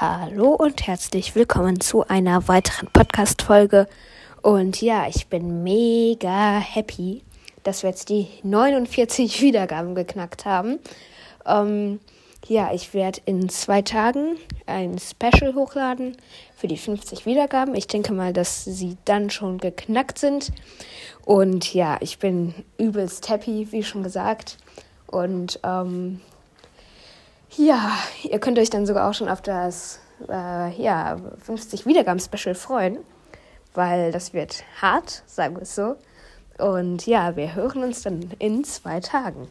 Hallo und herzlich willkommen zu einer weiteren Podcast-Folge. Und ja, ich bin mega happy, dass wir jetzt die 49 Wiedergaben geknackt haben. Ähm, ja, ich werde in zwei Tagen ein Special hochladen für die 50 Wiedergaben. Ich denke mal, dass sie dann schon geknackt sind. Und ja, ich bin übelst happy, wie schon gesagt. Und ähm, ja, ihr könnt euch dann sogar auch schon auf das äh, ja, 50 Wiedergaben-Special freuen, weil das wird hart, sagen wir es so. Und ja, wir hören uns dann in zwei Tagen.